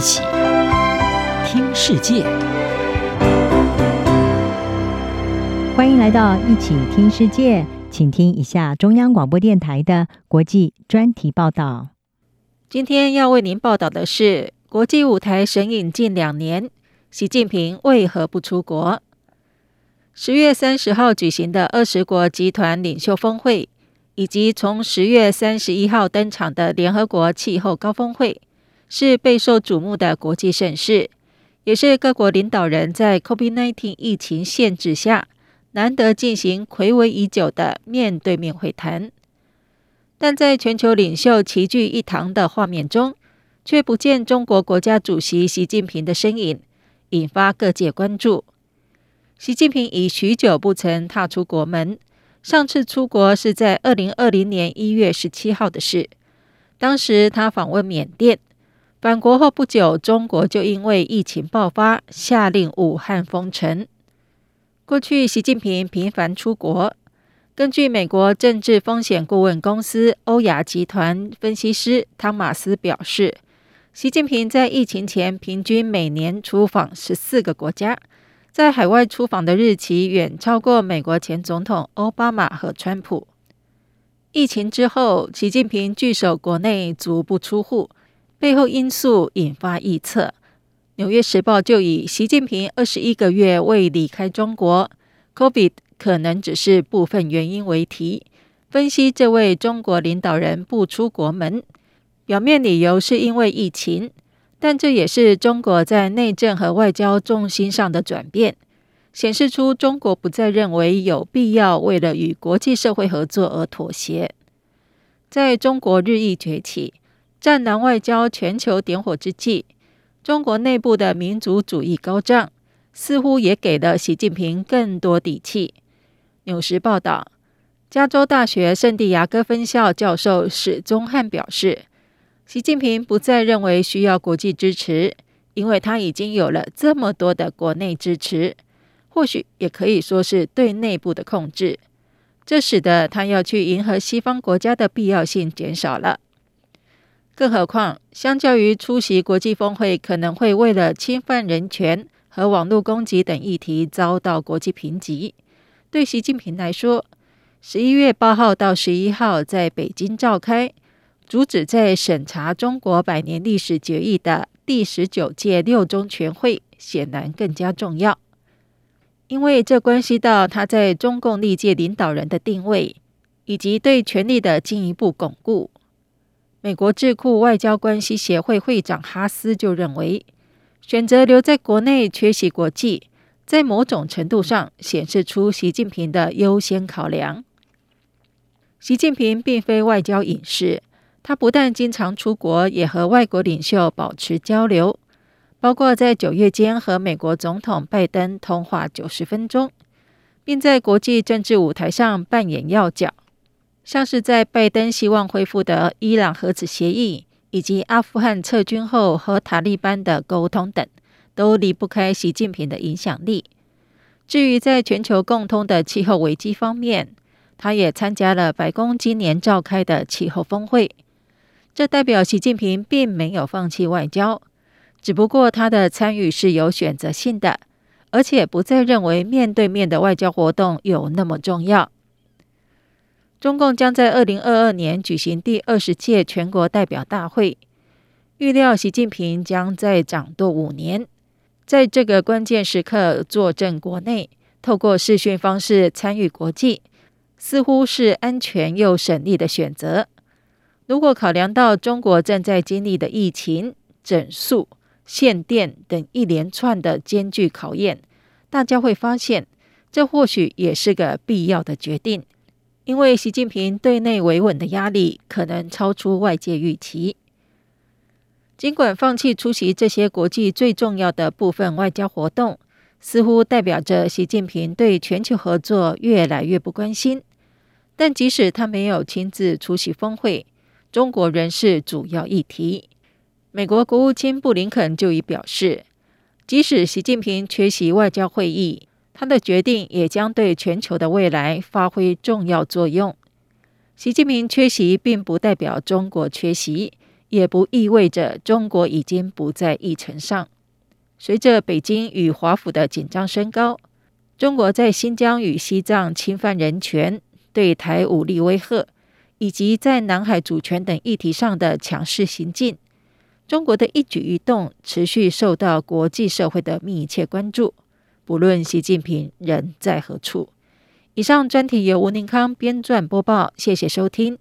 起听世界，欢迎来到一起听世界，请听一下中央广播电台的国际专题报道。今天要为您报道的是国际舞台神隐近两年，习近平为何不出国？十月三十号举行的二十国集团领袖峰会，以及从十月三十一号登场的联合国气候高峰会，是备受瞩目的国际盛事，也是各国领导人在 COVID-19 疫情限制下难得进行睽违已久的面对面会谈。但在全球领袖齐聚一堂的画面中，却不见中国国家主席习近平的身影，引发各界关注。习近平已许久不曾踏出国门，上次出国是在二零二零年一月十七号的事。当时他访问缅甸，返国后不久，中国就因为疫情爆发，下令武汉封城。过去，习近平频繁出国。根据美国政治风险顾问公司欧亚集团分析师汤马斯表示，习近平在疫情前平均每年出访十四个国家。在海外出访的日期远超过美国前总统奥巴马和川普。疫情之后，习近平据守国内，足不出户，背后因素引发臆测。《纽约时报》就以“习近平二十一个月未离开中国，COVID 可能只是部分原因”为题，分析这位中国领导人不出国门，表面理由是因为疫情。但这也是中国在内政和外交重心上的转变，显示出中国不再认为有必要为了与国际社会合作而妥协。在中国日益崛起、战狼外交全球点火之际，中国内部的民族主义高涨，似乎也给了习近平更多底气。纽时报道，加州大学圣地亚哥分校教授史宗汉表示。习近平不再认为需要国际支持，因为他已经有了这么多的国内支持，或许也可以说是对内部的控制。这使得他要去迎合西方国家的必要性减少了。更何况，相较于出席国际峰会，可能会为了侵犯人权和网络攻击等议题遭到国际评级，对习近平来说，十一月八号到十一号在北京召开。主旨在审查中国百年历史决议的第十九届六中全会显然更加重要，因为这关系到他在中共历届领导人的定位，以及对权力的进一步巩固。美国智库外交关系协会会长哈斯就认为，选择留在国内缺席国际，在某种程度上显示出习近平的优先考量。习近平并非外交隐士。他不但经常出国，也和外国领袖保持交流，包括在九月间和美国总统拜登通话九十分钟，并在国际政治舞台上扮演要角，像是在拜登希望恢复的伊朗核子协议，以及阿富汗撤军后和塔利班的沟通等，都离不开习近平的影响力。至于在全球共通的气候危机方面，他也参加了白宫今年召开的气候峰会。这代表习近平并没有放弃外交，只不过他的参与是有选择性的，而且不再认为面对面的外交活动有那么重要。中共将在二零二二年举行第二十届全国代表大会，预料习近平将在掌舵五年，在这个关键时刻坐镇国内，透过视讯方式参与国际，似乎是安全又省力的选择。如果考量到中国正在经历的疫情、整肃、限电等一连串的艰巨考验，大家会发现，这或许也是个必要的决定。因为习近平对内维稳的压力可能超出外界预期。尽管放弃出席这些国际最重要的部分外交活动，似乎代表着习近平对全球合作越来越不关心，但即使他没有亲自出席峰会，中国仍是主要议题。美国国务卿布林肯就已表示，即使习近平缺席外交会议，他的决定也将对全球的未来发挥重要作用。习近平缺席并不代表中国缺席，也不意味着中国已经不在议程上。随着北京与华府的紧张升高，中国在新疆与西藏侵犯人权、对台武力威吓，以及在南海主权等议题上的强势行径，中国的一举一动持续受到国际社会的密切关注。无论习近平人在何处。以上专题由吴宁康编撰播报，谢谢收听。